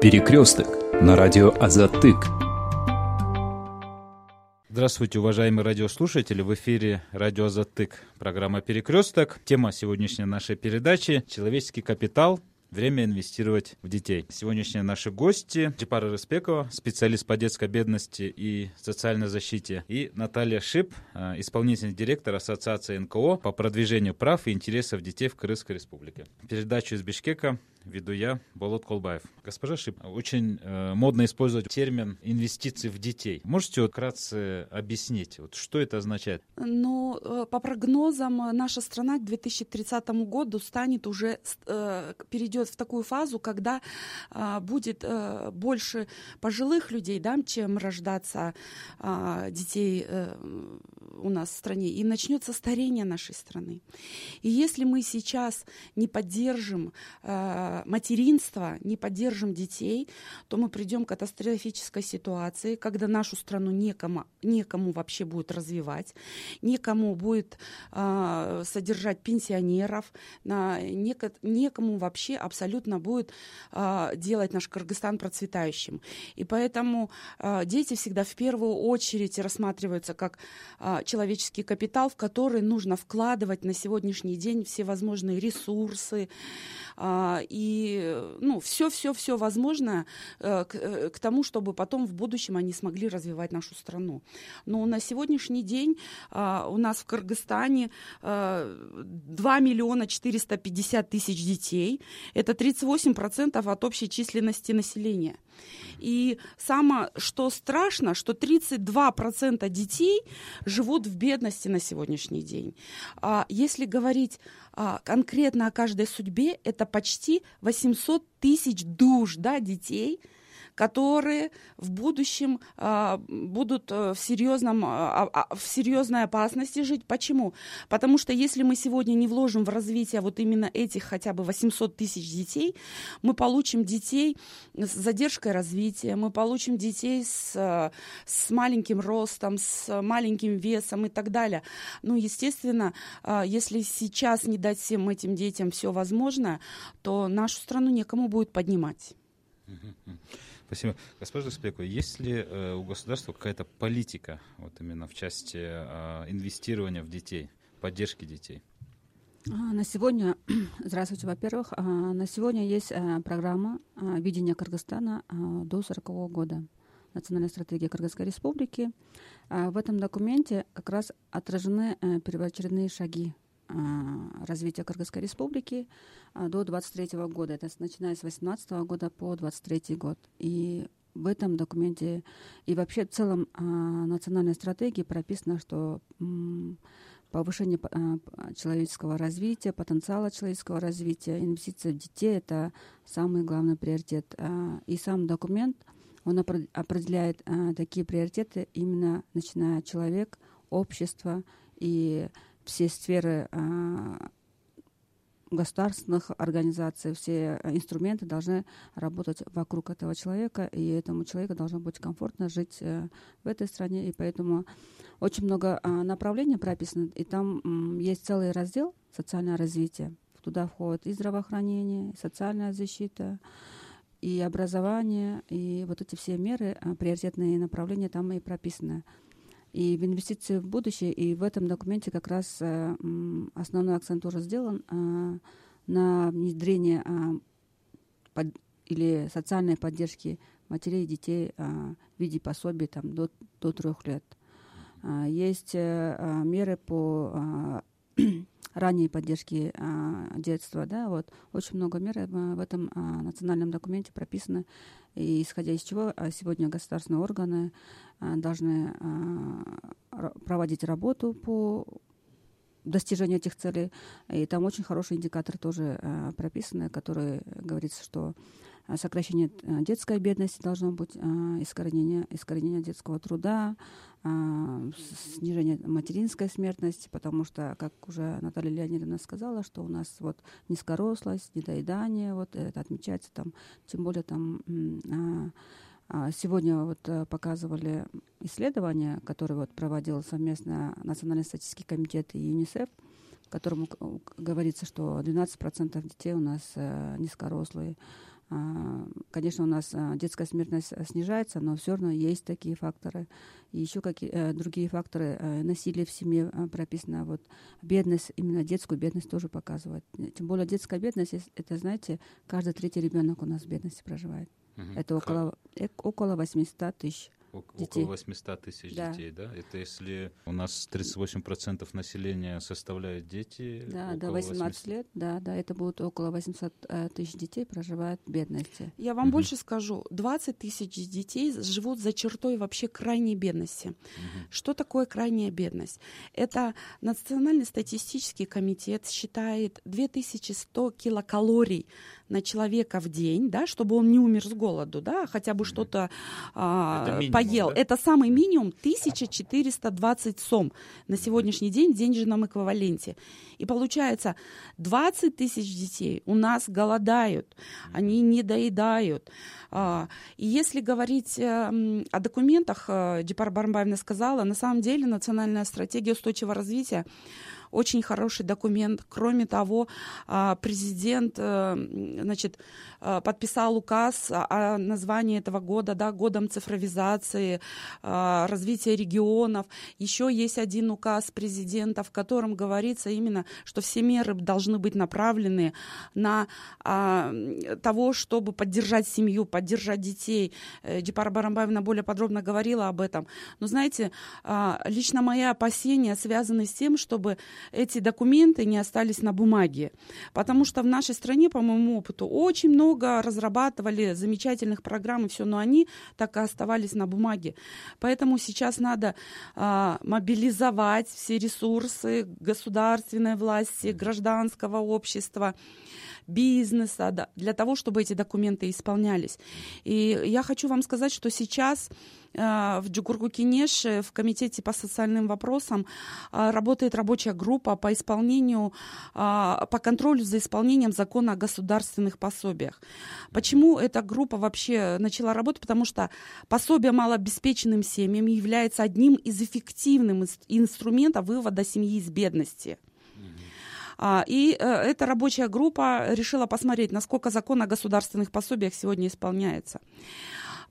Перекресток на радио Азатык. Здравствуйте, уважаемые радиослушатели. В эфире радио Азатык. Программа «Перекресток». Тема сегодняшней нашей передачи – человеческий капитал Время инвестировать в детей. Сегодняшние наши гости Джипара Респекова, специалист по детской бедности и социальной защите, и Наталья Шип, э, исполнительный директор Ассоциации НКО по продвижению прав и интересов детей в Крымской Республике. Передачу из Бишкека веду я, Болот Колбаев. Госпожа Шип, очень э, модно использовать термин инвестиции в детей. Можете вкратце объяснить, вот, что это означает? Ну, э, по прогнозам, наша страна к 2030 году станет уже, перейдет в такую фазу, когда э, будет э, больше пожилых людей, да, чем рождаться э, детей э, у нас в стране, и начнется старение нашей страны. И если мы сейчас не поддержим э, материнства, не поддержим детей, то мы придем к катастрофической ситуации, когда нашу страну некому, некому вообще будет развивать, некому будет э, содержать пенсионеров, на, неко, некому вообще абсолютно будет э, делать наш Кыргызстан процветающим. И поэтому э, дети всегда в первую очередь рассматриваются как э, человеческий капитал, в который нужно вкладывать на сегодняшний день все возможные ресурсы, а, и ну, все-все-все возможное э, к, э, к тому, чтобы потом в будущем они смогли развивать нашу страну. Но на сегодняшний день а, у нас в Кыргызстане 2 а, миллиона 450 тысяч детей. Это 38% от общей численности населения. И самое, что страшно, что 32% детей живут в бедности на сегодняшний день. А если говорить а, конкретно о каждой судьбе, это почти 800 тысяч душ да, детей – которые в будущем а, будут э, в, серьезном, а, в серьезной опасности жить. Почему? Потому что если мы сегодня не вложим в развитие вот именно этих хотя бы 800 тысяч детей, мы получим детей с задержкой развития, мы получим детей с, с маленьким ростом, с маленьким весом и так далее. Ну, естественно, если сейчас не дать всем этим детям все возможное, то нашу страну некому будет поднимать. Спасибо. Госпожа Спекова, есть ли э, у государства какая-то политика вот именно в части э, инвестирования в детей, поддержки детей? А, на сегодня, здравствуйте, во-первых, а, на сегодня есть а, программа видения Кыргызстана до 40 года. Национальная стратегия Кыргызской Республики. В этом документе как раз отражены э, первоочередные шаги развития Кыргызской Республики до 23 года. Это начиная с 18 года по 23 год. И в этом документе и вообще в целом национальной стратегии прописано, что повышение человеческого развития, потенциала человеческого развития, инвестиции в детей — это самый главный приоритет. И сам документ, он определяет такие приоритеты именно начиная человек, общество и все сферы а, государственных организаций, все инструменты должны работать вокруг этого человека, и этому человеку должно быть комфортно жить э, в этой стране, и поэтому очень много а, направлений прописано, и там есть целый раздел «Социальное развитие». Туда входит и здравоохранение, и социальная защита, и образование, и вот эти все меры, а, приоритетные направления там и прописаны и в инвестиции в будущее. И в этом документе как раз э, основной акцент тоже сделан э, на внедрение э, под, или социальной поддержки матерей и детей в виде пособий там, до, до трех лет. Есть меры по ранней поддержки детства, да, вот очень много мер в этом национальном документе прописано, и исходя из чего сегодня государственные органы а, должны а, проводить работу по достижению этих целей. И там очень хороший индикатор тоже а, прописаны, который говорится, что сокращение детской бедности должно быть, искоренение, искоренение детского труда, снижение материнской смертности, потому что, как уже Наталья Леонидовна сказала, что у нас вот низкорослость, недоедание, вот это отмечается там, тем более там а, сегодня вот э, показывали исследование, которое вот проводил совместно Национальный статистический комитет и ЮНИСЕФ, в котором говорится, что 12% детей у нас э, низкорослые, А, конечно, у нас а, детская смертность снижается, но все равно есть такие факторы. И еще какие э, другие факторы. Э, насилие в семье прописано. Вот бедность, именно детскую бедность тоже показывает. Тем более детская бедность, это, знаете, каждый третий ребенок у нас в бедности проживает. Угу. Это около, около 800 тысяч детей. Около 800 тысяч да. детей, да? Это если у нас 38% населения составляют дети? Да, до 18 80... лет, да, да, это будет около 800 э, тысяч детей проживают в бедности. Я вам угу. больше скажу, 20 тысяч детей живут за чертой вообще крайней бедности. Угу. Что такое крайняя бедность? Это Национальный статистический комитет считает 2100 килокалорий на человека в день, да, чтобы он не умер с голоду, да, хотя бы что-то а, поел. Да? Это самый минимум 1420 сом на сегодняшний день в денежном эквиваленте. И получается, 20 тысяч детей у нас голодают, они не доедают. А, и если говорить э, о документах, э, Дипар Бармбаевна сказала, на самом деле национальная стратегия устойчивого развития очень хороший документ. Кроме того, а, президент э, значит, э, подписал указ о названии этого года, да, годом цифровизации, а, развития регионов. Еще есть один указ президента, в котором говорится именно, что все меры должны быть направлены на а, того, чтобы поддержать семью, поддержать детей. Э, Дипара Барамбаевна более подробно говорила об этом. Но знаете, лично мои опасения связаны с тем, чтобы эти документы не остались на бумаге. Потому что в нашей стране, по моему опыту, очень много разрабатывали замечательных программ и все, но они так и оставались на бумаге. Поэтому сейчас надо а, мобилизовать все ресурсы государственной власти, гражданского общества бизнеса, да, для того, чтобы эти документы исполнялись. И я хочу вам сказать, что сейчас э, в Джугурку-Кинеше в Комитете по социальным вопросам э, работает рабочая группа по исполнению, э, по контролю за исполнением закона о государственных пособиях. Почему эта группа вообще начала работать? Потому что пособие малообеспеченным семьям является одним из эффективных инструментов вывода семьи из бедности. А, и э, эта рабочая группа решила посмотреть, насколько закон о государственных пособиях сегодня исполняется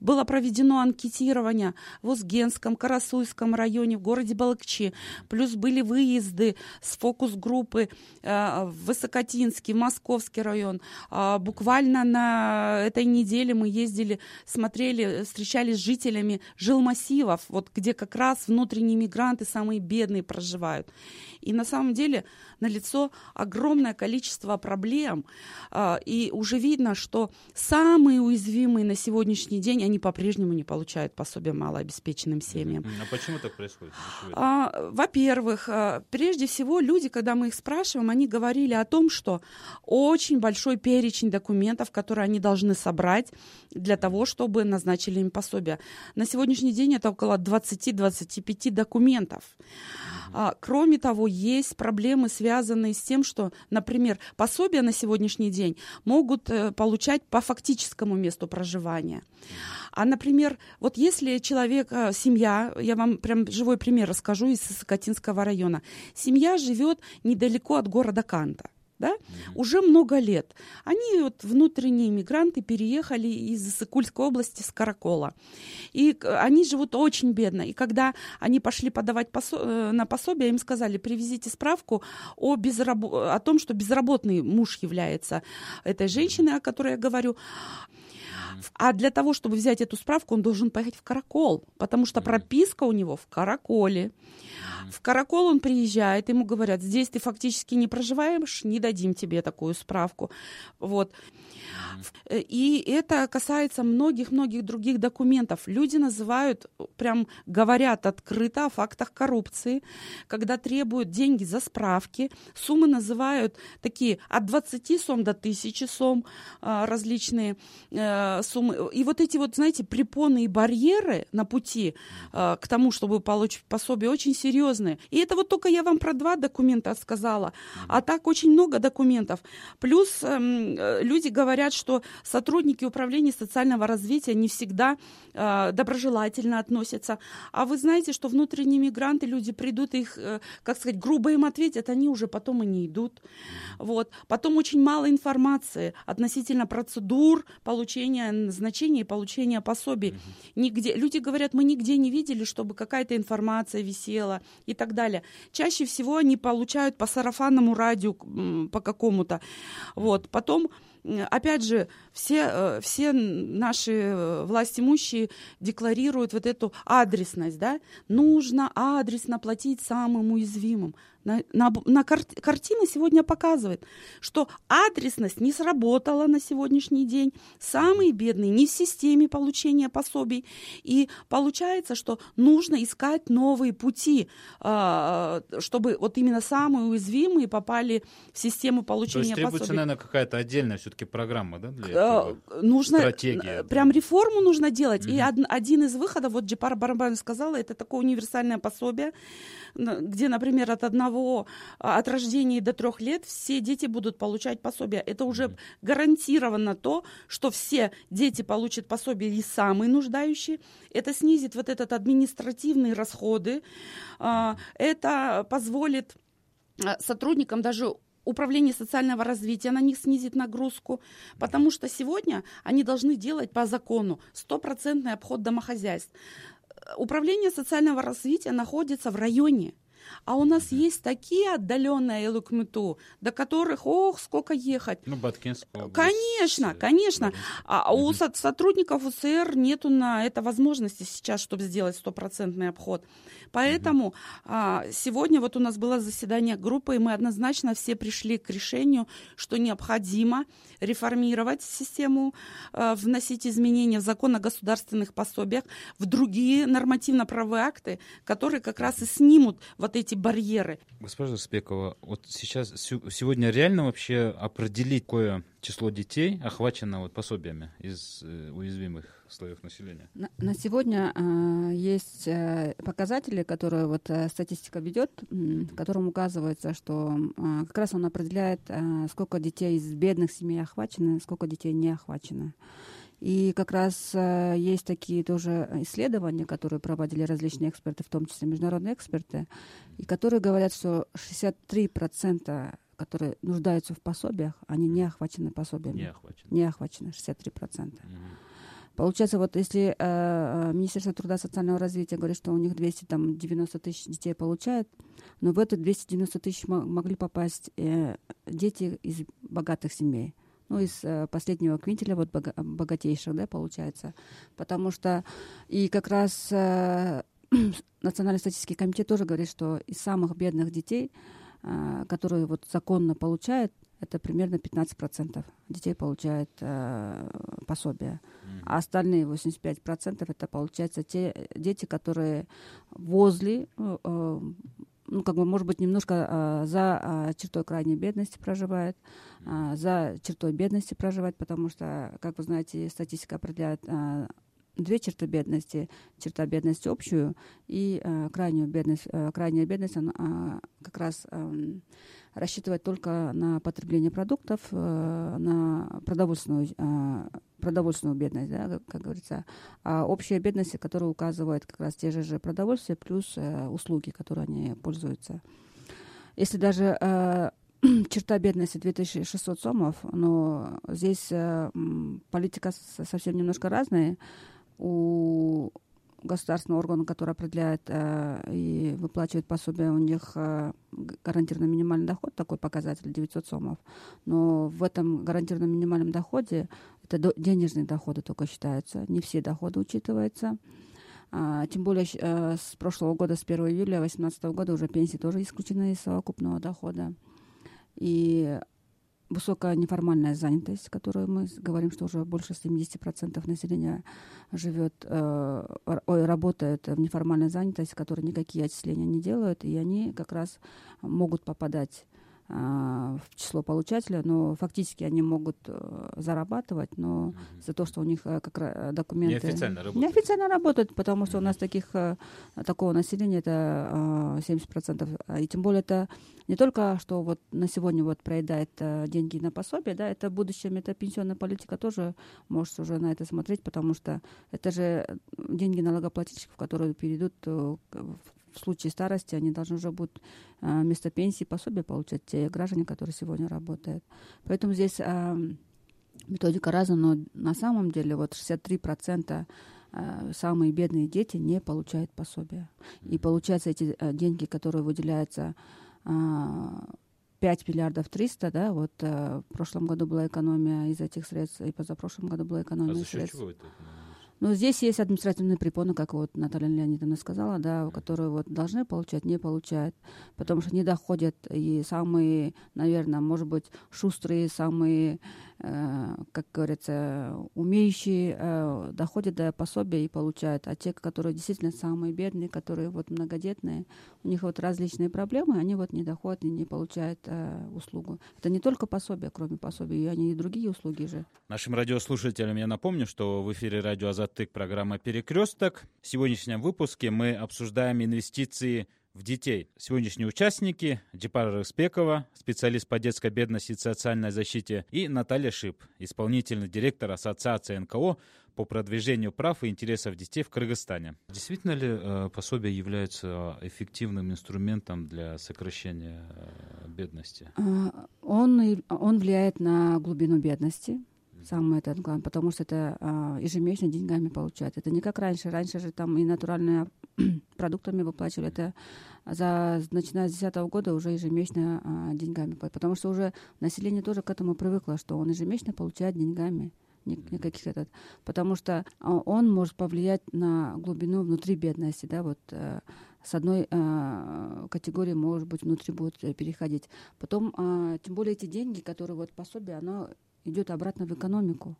было проведено анкетирование в Узгенском, Карасуйском районе, в городе Балакчи. Плюс были выезды с фокус-группы э, в Высокотинский, Московский район. Э, буквально на этой неделе мы ездили, смотрели, встречались с жителями жилмассивов, вот где как раз внутренние мигранты, самые бедные, проживают. И на самом деле налицо огромное количество проблем, э, и уже видно, что самые уязвимые на сегодняшний день они по-прежнему не получают пособие малообеспеченным семьям. А почему так происходит? А, во-первых, а, прежде всего люди, когда мы их спрашиваем, они говорили о том, что очень большой перечень документов, которые они должны собрать для того, чтобы назначили им пособие. На сегодняшний день это около 20-25 документов. А, кроме того, есть проблемы, связанные с тем, что, например, пособия на сегодняшний день могут э, получать по фактическому месту проживания. А, например, вот если человек, э, семья, я вам прям живой пример расскажу из Сокотинского района, семья живет недалеко от города Канта да, угу. уже много лет. Они, вот, внутренние мигранты, переехали из Сыкульской области, с Каракола. И они живут очень бедно. И когда они пошли подавать посо- э, на пособие, им сказали, привезите справку о, безраб... о том, что безработный муж является этой женщиной, о которой я говорю. А для того, чтобы взять эту справку, он должен поехать в Каракол, потому что прописка у него в Караколе. В Каракол он приезжает, ему говорят, здесь ты фактически не проживаешь, не дадим тебе такую справку. Вот. Э, и это касается многих-многих других документов. Люди называют, прям говорят открыто о фактах коррупции, когда требуют деньги за справки. Суммы называют такие от 20 сом до 1000 сом а, различные э, суммы. И вот эти вот, знаете, препоны и барьеры на пути э, к тому, чтобы получить пособие, очень серьезные. И это вот только я вам про два документа сказала. А так очень много документов. Плюс эм, люди говорят, что сотрудники управления социального развития не всегда э, доброжелательно относятся. А вы знаете, что внутренние мигранты, люди придут, их, э, как сказать, грубо им ответят, они уже потом и не идут. Вот. Потом очень мало информации относительно процедур получения назначения и получения пособий. Нигде. Люди говорят, мы нигде не видели, чтобы какая-то информация висела и так далее. Чаще всего они получают по сарафанному радио по какому-то. Вот. Потом опять же, все, э, все наши э, власть имущие декларируют вот эту адресность, да, нужно адресно платить самым уязвимым. На, на, на кар, картина сегодня показывает, что адресность не сработала на сегодняшний день. Самые бедные не в системе получения пособий. И получается, что нужно искать новые пути, а, чтобы вот именно самые уязвимые попали в систему получения пособий. То есть требуется, наверное, какая-то отдельная все-таки программа, да, для этого? Нужно, Стратегия. Прям реформу нужно делать. Угу. И один из выходов, вот Джипар Барабан сказала, это такое универсальное пособие, где, например, от одного, а, от рождения до трех лет все дети будут получать пособие. Это уже гарантированно то, что все дети получат пособие и самые нуждающие. Это снизит вот этот административные расходы. А, это позволит а, сотрудникам даже управление социального развития на них снизит нагрузку, потому что сегодня они должны делать по закону стопроцентный обход домохозяйств управление социального развития находится в районе. А у нас есть такие отдаленные Элукмету, до которых, ох, сколько ехать. Ну, Баткинская область. Конечно, конечно. А у сотрудников УСР нету на это возможности сейчас, чтобы сделать стопроцентный обход. Поэтому а, сегодня вот у нас было заседание группы, и мы однозначно все пришли к решению, что необходимо реформировать систему, а, вносить изменения в закон о государственных пособиях, в другие нормативно-правовые акты, которые как раз и снимут вот эти барьеры. Госпожа Спекова, вот сейчас сегодня реально вообще определить какое число детей охвачено вот пособиями из э, уязвимых слоев населения? На, на сегодня э, есть э, показатели, которые вот э, статистика ведет, э, в котором указывается, что э, как раз он определяет, э, сколько детей из бедных семей охвачено, сколько детей не охвачено. И как раз э, есть такие тоже исследования, которые проводили различные эксперты, в том числе международные эксперты, и которые говорят, что 63% которые нуждаются в пособиях, они не охвачены пособиями. Не охвачены. Не охвачены, 63%. Угу. Получается, вот если э, э, Министерство труда и социального развития говорит, что у них 290 тысяч детей получают, но в это 290 тысяч могли попасть э, дети из богатых семей. Ну, из э, последнего квинтеля, вот бога богатейших, да, получается. Потому что и как раз э, Национальный статистический комитет тоже говорит, что из самых бедных детей, которые вот законно получают, это примерно 15% детей получают э, пособие. Mm-hmm. А остальные 85% это, получается, те дети, которые возле, э, э, ну, как бы, может быть, немножко э, за э, чертой крайней бедности проживают, э, за чертой бедности проживают, потому что, как вы знаете, статистика определяет э, две черты бедности. Черта бедности общую и э, крайнюю бедность. Э, крайняя бедность, она э, как раз... Э, рассчитывать только на потребление продуктов, э, на продовольственную, э, продовольственную бедность, да, как, как говорится, а общая бедность, которая указывает как раз те же, же продовольствия плюс э, услуги, которые они пользуются. Если даже черта бедности 2600 сомов, но здесь политика совсем немножко разная. У государственного органа, который определяет э, и выплачивает пособие, у них э, гарантированный минимальный доход, такой показатель 900 сомов. Но в этом гарантированном минимальном доходе это до, денежные доходы только считаются, не все доходы учитываются. А, тем более э, с прошлого года, с 1 июля 2018 года уже пенсии тоже исключены из совокупного дохода. И высокая неформальная занятость, которую мы говорим, что уже больше 70% населения живет, э, ой, работает в неформальной занятости, которые никакие отчисления не делают, и они как раз могут попадать в число получателя, но фактически они могут э, зарабатывать, но угу. за то, что у них как раз документы... Неофициально работают. Неофициально работают, потому что у нас таких, такого населения это 70%. А, и тем более это не только, что вот на сегодня вот проедает деньги на пособие, да, это в будущем, это пенсионная политика тоже может уже на это смотреть, потому что это же деньги налогоплательщиков, которые перейдут в в случае старости они должны уже будут а, вместо пенсии пособие получать те граждане, которые сегодня работают. Поэтому здесь а, методика разная, но на самом деле вот 63% а, самые бедные дети не получают пособия. И получается эти деньги, которые выделяются 5 миллиардов 300, да, вот в прошлом году была экономия из этих средств, и позапрошлом году была экономия а средств. Чего это? Но здесь есть административные препоны, как вот Наталья Леонидовна сказала, да, которые вот должны получать, не получают, потому что не доходят. И самые, наверное, может быть, шустрые, самые, как говорится, умеющие э, доходят до пособия и получают. А те, которые действительно самые бедные, которые вот многодетные, у них вот различные проблемы, они вот не доходят и не получают э, услугу. Это не только пособие, кроме пособия, они и другие услуги же. Нашим радиослушателям я напомню, что в эфире радио «Азат Затык, программа «Перекресток». В сегодняшнем выпуске мы обсуждаем инвестиции в детей. Сегодняшние участники – Джипара Рыспекова, специалист по детской бедности и социальной защите, и Наталья Шип, исполнительный директор Ассоциации НКО по продвижению прав и интересов детей в Кыргызстане. Действительно ли э, пособие является эффективным инструментом для сокращения э, бедности? А, он, он влияет на глубину бедности, самое это главное, потому что это а, ежемесячно деньгами получают. Это не как раньше. Раньше же там и натуральные продуктами выплачивали. Это за, начиная с 2010 года уже ежемесячно а, деньгами. Потому что уже население тоже к этому привыкло, что он ежемесячно получает деньгами никаких этот, потому что а, он может повлиять на глубину внутри бедности, да, вот э, с одной э, категории, может быть, внутри будет переходить. Потом, э, тем более эти деньги, которые вот пособие, оно идет обратно в экономику.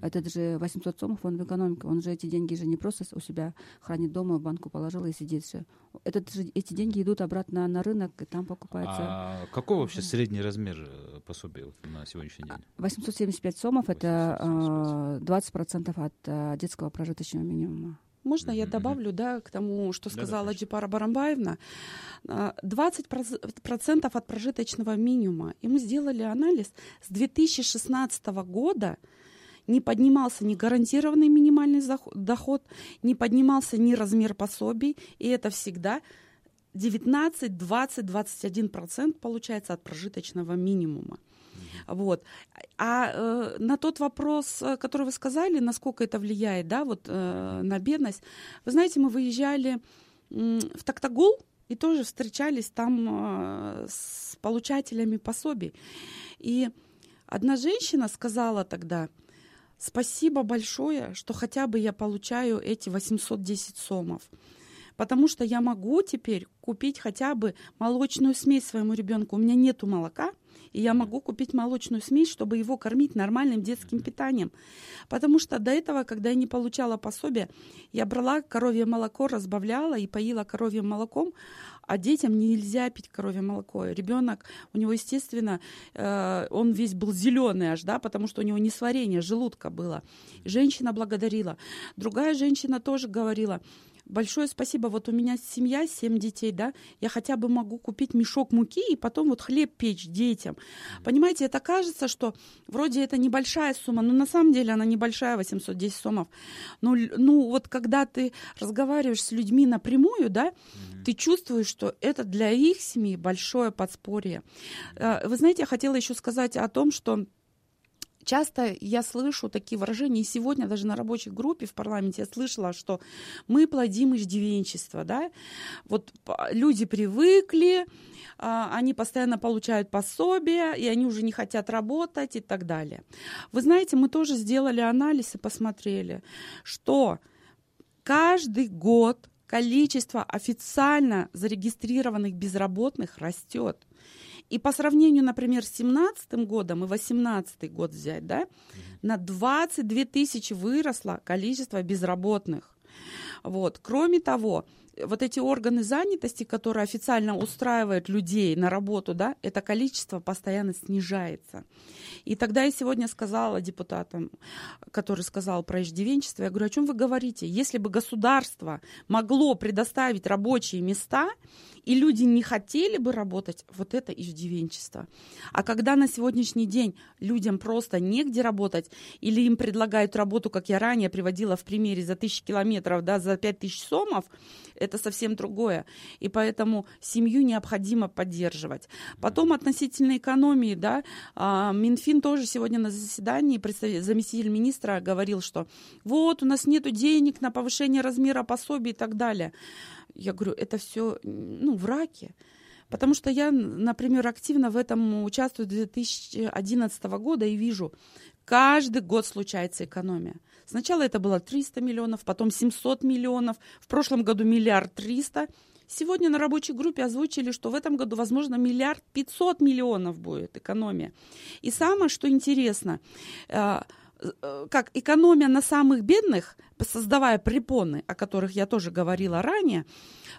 Это же 800 сомов, он в экономике. Он же эти деньги же не просто у себя хранит дома, в банку положил и сидит же. Это же, эти деньги идут обратно на рынок, и там покупается. А какой вообще средний размер э, пособия на сегодняшний день? 875 сомов 875. это 20% от э, детского прожиточного минимума. Можно я добавлю, да, к тому, что сказала да, Джипара Барамбаевна? 20% от прожиточного минимума. И мы сделали анализ с 2016 года не поднимался ни гарантированный минимальный доход, не поднимался ни размер пособий, и это всегда 19, 20, 21 процент получается от прожиточного минимума. Вот. А э, на тот вопрос, э, который вы сказали, насколько это влияет, да, вот э, на бедность, вы знаете, мы выезжали э, в Токтагул и тоже встречались там э, с получателями пособий. И одна женщина сказала тогда, спасибо большое, что хотя бы я получаю эти 810 сомов потому что я могу теперь купить хотя бы молочную смесь своему ребенку. У меня нету молока, и я могу купить молочную смесь, чтобы его кормить нормальным детским питанием. Потому что до этого, когда я не получала пособие, я брала коровье молоко, разбавляла и поила коровьим молоком, а детям нельзя пить коровье молоко. Ребенок, у него, естественно, э, он весь был зеленый аж, да, потому что у него несварение желудка было. Женщина благодарила. Другая женщина тоже говорила, большое спасибо. Вот у меня семья, семь детей, да, я хотя бы могу купить мешок муки и потом вот хлеб печь детям. Понимаете, это кажется, что вроде это небольшая сумма, но на самом деле она небольшая, 810 сомов. Ну, ну вот когда ты разговариваешь с людьми напрямую, да, ты чувствуешь, что это для их семьи большое подспорье. Э, вы знаете, я хотела еще сказать о том, что часто я слышу такие выражения, и сегодня даже на рабочей группе в парламенте я слышала, что мы плодим иждивенчество, да, вот люди привыкли, а, они постоянно получают пособия, и они уже не хотят работать и так далее. Вы знаете, мы тоже сделали анализ и посмотрели, что каждый год количество официально зарегистрированных безработных растет. И по сравнению, например, с 17 годом и 18 год взять, да, на 22 тысячи выросло количество безработных. Вот. Кроме того, вот эти органы занятости, которые официально устраивают людей на работу, да, это количество постоянно снижается. И тогда я сегодня сказала депутатам, который сказал про иждивенчество, я говорю, о чем вы говорите? Если бы государство могло предоставить рабочие места, и люди не хотели бы работать, вот это иждивенчество. А когда на сегодняшний день людям просто негде работать, или им предлагают работу, как я ранее приводила в примере, за тысячи километров, да, за пять тысяч сомов, это совсем другое. И поэтому семью необходимо поддерживать. Потом относительно экономии, да, а, Минфин тоже сегодня на заседании, заместитель министра говорил, что вот у нас нет денег на повышение размера пособий и так далее. Я говорю, это все ну, в раке. Потому что я, например, активно в этом участвую с 2011 года и вижу, каждый год случается экономия. Сначала это было 300 миллионов, потом 700 миллионов, в прошлом году миллиард 300. Сегодня на рабочей группе озвучили, что в этом году, возможно, миллиард 500 миллионов будет экономия. И самое, что интересно, э, Э, как экономия на самых бедных, создавая препоны, о которых я тоже говорила ранее,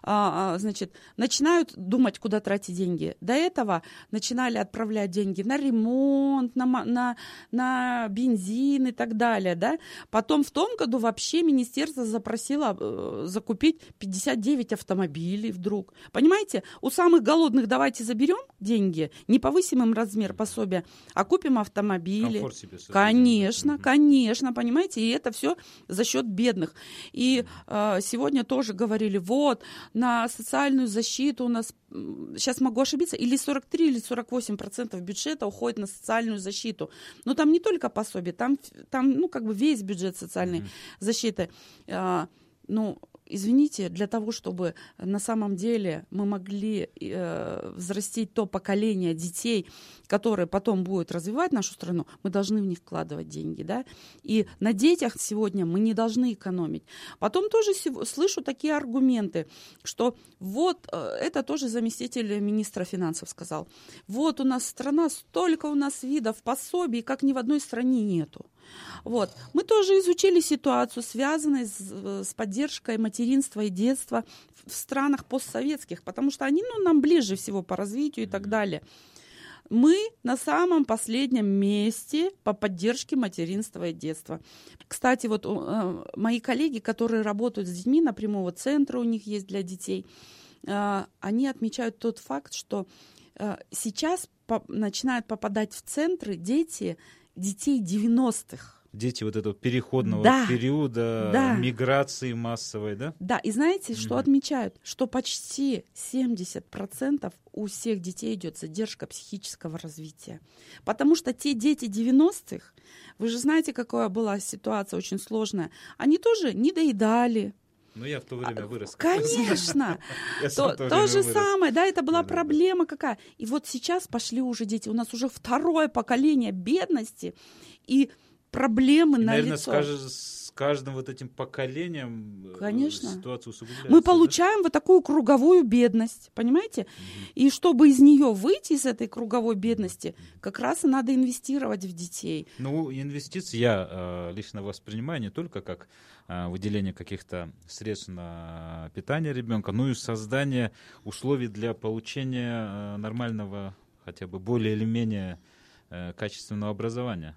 а, а, значит, начинают думать, куда тратить деньги. До этого начинали отправлять деньги на ремонт, на, на, на бензин и так далее. Да? Потом в том году вообще министерство запросило э, закупить 59 автомобилей вдруг. Понимаете, у самых голодных давайте заберем деньги, не повысим им размер пособия, а купим автомобили. Конечно, конечно, понимаете, и это все за счет бедных. И э, сегодня тоже говорили, вот, на социальную защиту у нас, сейчас могу ошибиться, или 43, или 48 процентов бюджета уходит на социальную защиту. Но там не только пособие, там, там ну, как бы весь бюджет социальной mm-hmm. защиты. Э, ну, извините, для того, чтобы на самом деле мы могли э, взрастить то поколение детей, которые потом будут развивать нашу страну, мы должны в них вкладывать деньги, да, и на детях сегодня мы не должны экономить. Потом тоже слышу такие аргументы, что вот, э, это тоже заместитель министра финансов сказал, вот у нас страна, столько у нас видов пособий, как ни в одной стране нету. Вот. Мы тоже изучили ситуацию, связанную с, с поддержкой материнства и детства в странах постсоветских, потому что они ну, нам ближе всего по развитию и так далее. Мы на самом последнем месте по поддержке материнства и детства. Кстати, вот э, мои коллеги, которые работают с детьми, напрямую вот центра у них есть для детей, э, они отмечают тот факт, что э, сейчас по, начинают попадать в центры дети детей 90-х. Дети вот этого переходного да, периода да. миграции массовой, да? Да, и знаете, mm что отмечают? Что почти 70% у всех детей идет задержка психического развития. Потому что те дети 90-х, вы же знаете, какая была ситуация очень сложная, они тоже не доедали, ну, я в то время вырос. Конечно. То, то же самое, да, это была проблема какая. И вот сейчас пошли уже дети, у нас уже второе поколение бедности и проблемы на лицо каждым вот этим поколением э, Конечно. ситуация усугубляется. Мы получаем да? вот такую круговую бедность, понимаете? Угу. И чтобы из нее выйти, из этой круговой бедности, как раз и надо инвестировать в детей. Ну, инвестиции я э, лично воспринимаю не только как э, выделение каких-то средств на питание ребенка, но и создание условий для получения нормального, хотя бы более или менее качественного образования.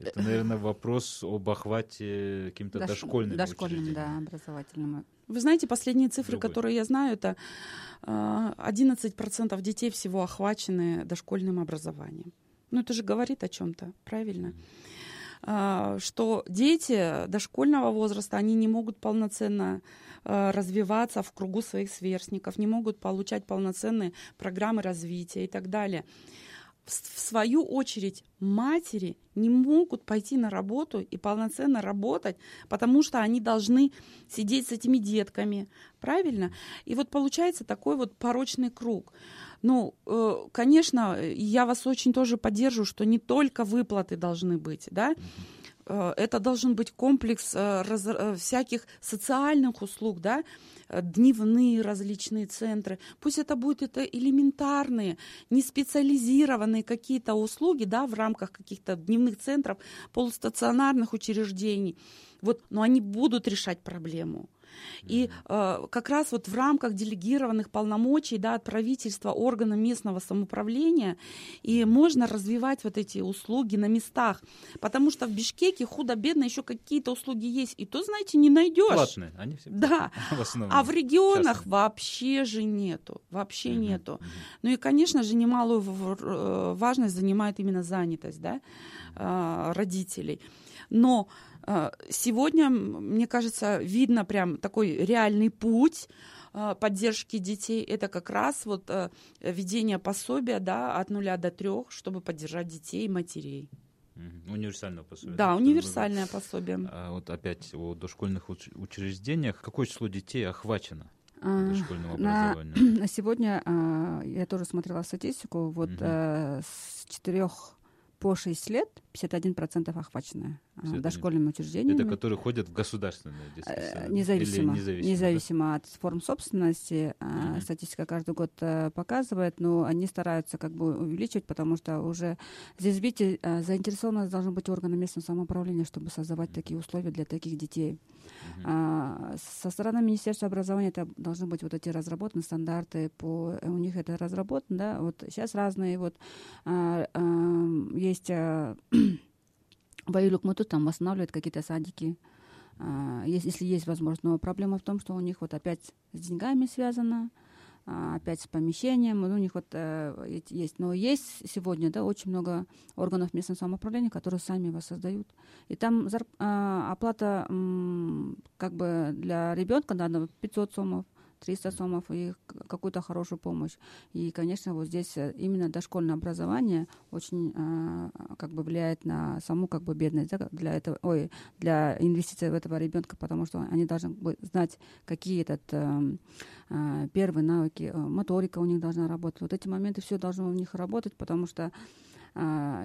Это, наверное, вопрос об охвате каким-то Дош... дошкольным Дошкольным, да, образовательным. Вы знаете, последние цифры, Другой. которые я знаю, это 11% а, детей всего охвачены дошкольным образованием. Ну, это же говорит о чем-то, правильно? Mm-hmm. Что дети дошкольного возраста, они не могут полноценно а, развиваться в кругу своих сверстников, не могут получать полноценные программы развития и так далее в свою очередь матери не могут пойти на работу и полноценно работать, потому что они должны сидеть с этими детками, правильно? И вот получается такой вот порочный круг. Ну, э, конечно, я вас очень тоже поддерживаю, что не только выплаты должны быть, да, это должен быть комплекс э, всяких социальных услуг, да, дневные различные центры. Пусть это будут это элементарные, не специализированные какие-то услуги да, в рамках каких-то дневных центров, полустационарных учреждений. Вот, но они будут решать проблему. И э, как раз вот в рамках делегированных полномочий да, от правительства органам местного самоуправления и можно развивать вот эти услуги на местах. Потому что в Бишкеке худо-бедно еще какие-то услуги есть. И то, знаете, не найдешь. Платные, они все Да. в основном. А в регионах частные. вообще же нету. Вообще Мгм, нету. мгм. Ну и, конечно же, немалую э, важность занимает именно занятость да, а, родителей. Но а, сегодня, мне кажется, видно прям такой реальный путь а, поддержки детей. Это как раз вот а, введение пособия да, от нуля до трех, чтобы поддержать детей и матерей. Мгм. Универсального пособия. Да, универсальное пособие. вы- А вот опять о дошкольных уч- учреждениях. Какое число детей охвачено А, дошкольным на, образованием? на сегодня а, я тоже смотрела статистику. Вот Мгм. э, с 4 по 6 лет 51% охвачены 51. дошкольными учреждениями. Это которые ходят в государственные детские Э, сады? Независимо, Или независимо, независимо, от форм собственности. Мгм. Статистика каждый год э, показывает, но они стараются как бы увеличивать, потому что уже здесь, видите, э, заинтересованность должны быть органы местного самоуправления, чтобы создавать такие условия для таких детей. А, Со стороны Министерства образования это должны быть вот эти разработаны стандарты, по, у них это разработано, да, вот сейчас разные, вот а, ам, есть в Аюлюкмуту там восстанавливают какие-то садики, а, если есть возможность. Но проблема в том, что у них вот опять с деньгами связано, а, опять с помещением, ну, у них вот э, есть. Но есть сегодня, да, очень много органов местного самоуправления, которые сами его создают. И там а, оплата как бы для ребенка надо 500 сомов, 300 сомов и какую-то хорошую помощь. И, конечно, вот здесь э, именно дошкольное образование очень а, как бы влияет на саму как бы бедность да, для этого, ой, для инвестиций в этого ребенка, потому что они должны знать, какие этот эм, а, первые навыки, э, моторика у них должна работать. Вот эти моменты все должно у них работать, потому что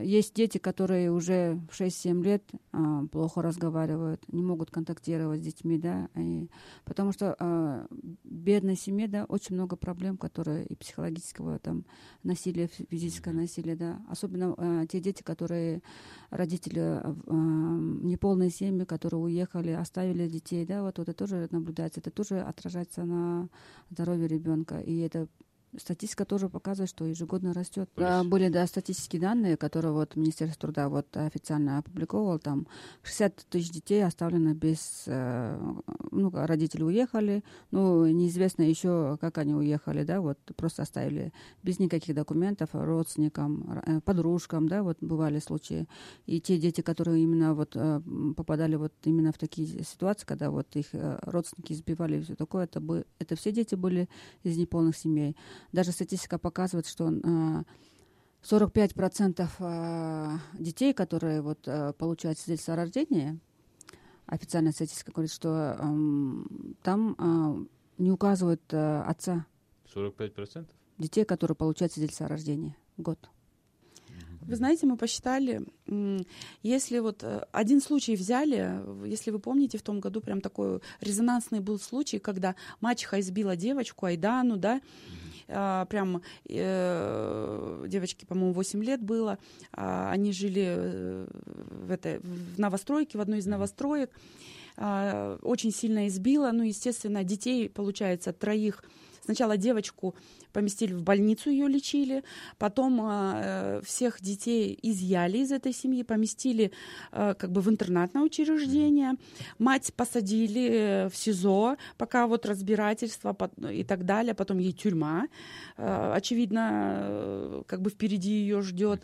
есть дети, которые уже в 6-7 лет а, плохо разговаривают, не могут контактировать с детьми, да, и, потому что а, в бедной семье, да, очень много проблем, которые и психологического там насилия, фи- физическое насилие, да, особенно а, те дети, которые родители а, а, неполные семьи, которые уехали, оставили детей, да, вот это тоже наблюдается, это тоже отражается на здоровье ребенка, и это Статистика тоже показывает, что ежегодно растет. Да, были да, статистические данные, которые вот Министерство труда вот официально опубликовало. Там 60 тысяч детей оставлено без... э, Ну, родители уехали. Ну, неизвестно еще, как они уехали, да, вот просто оставили без никаких документов родственникам, э, подружкам, да, вот бывали случаи. И те дети, которые именно вот э, попадали вот именно в такие ситуации, когда вот их родственники избивали и все такое, это, бы, это все дети были из неполных семей. Даже статистика показывает, что э, 45% э, детей, которые вот, э, получают свидетельство о рождении, официальная статистика говорит, что эм, там э, не указывают э, отца 45%? детей, которые получают свидетельство о рождении год. Вы знаете, мы посчитали, если вот э, один случай взяли, если вы помните, в том году прям такой резонансный был случай, когда мачеха избила девочку Айдану, да, прям э, девочке, по-моему, 8 лет было, а, они жили э, в, этой, в новостройке, в одной из новостроек, а, очень сильно избила, ну, естественно, детей, получается, троих Сначала девочку поместили в больницу, ее лечили, потом э, всех детей изъяли из этой семьи, поместили э, как бы в интернатное учреждение, мать посадили э, в СИЗО, пока вот разбирательство пот- и так далее, потом ей тюрьма, э, очевидно, э, как бы впереди ее ждет,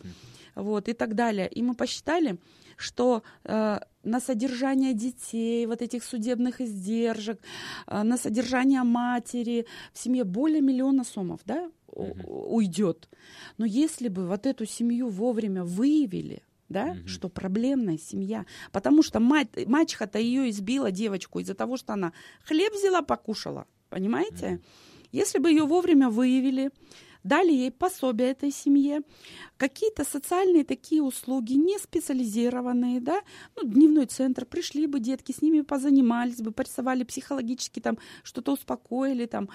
вот и так далее. И мы посчитали, что э, на содержание детей, вот этих судебных издержек, э, на содержание матери в семье более миллиона сомов, да, у- Мгм. уйдет. Но если бы вот эту семью вовремя выявили, да, Мгм. что проблемная семья, потому что мать, мачеха-то ее избила девочку из-за того, что она хлеб взяла, покушала, понимаете? Мгм. Если бы ее вовремя выявили, дали ей пособие этой семье, какие-то социальные такие услуги, не специализированные, да, ну, дневной центр, пришли бы детки, с ними позанимались бы, порисовали психологически, там, что-то успокоили, там,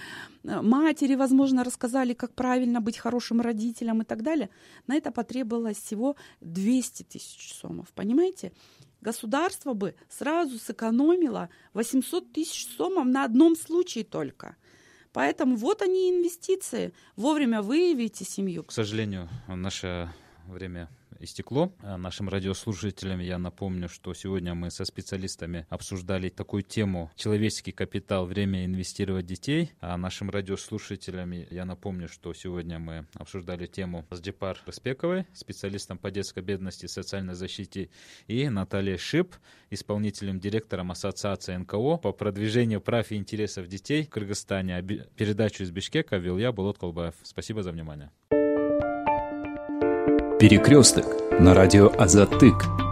э, матери, возможно, рассказали, как правильно быть хорошим родителем и так далее. На это потребовалось всего 200 тысяч сомов, понимаете? государство бы сразу сэкономило 800 тысяч сомов на одном случае только. Поэтому вот они инвестиции. Вовремя выявите семью. К сожалению, наше время истекло. А нашим радиослушателям я напомню, что сегодня мы со специалистами обсуждали такую тему «Человеческий капитал. Время инвестировать детей». А нашим радиослушателям я напомню, что сегодня мы обсуждали тему с Джипар Распековой, специалистом по детской бедности и социальной защите, и Натальей Шип, исполнительным директором Ассоциации НКО по продвижению прав и интересов детей в Кыргызстане. Передачу из Бишкека вел я, Булат Колбаев. Спасибо за внимание. Перекресток на радио Азатык.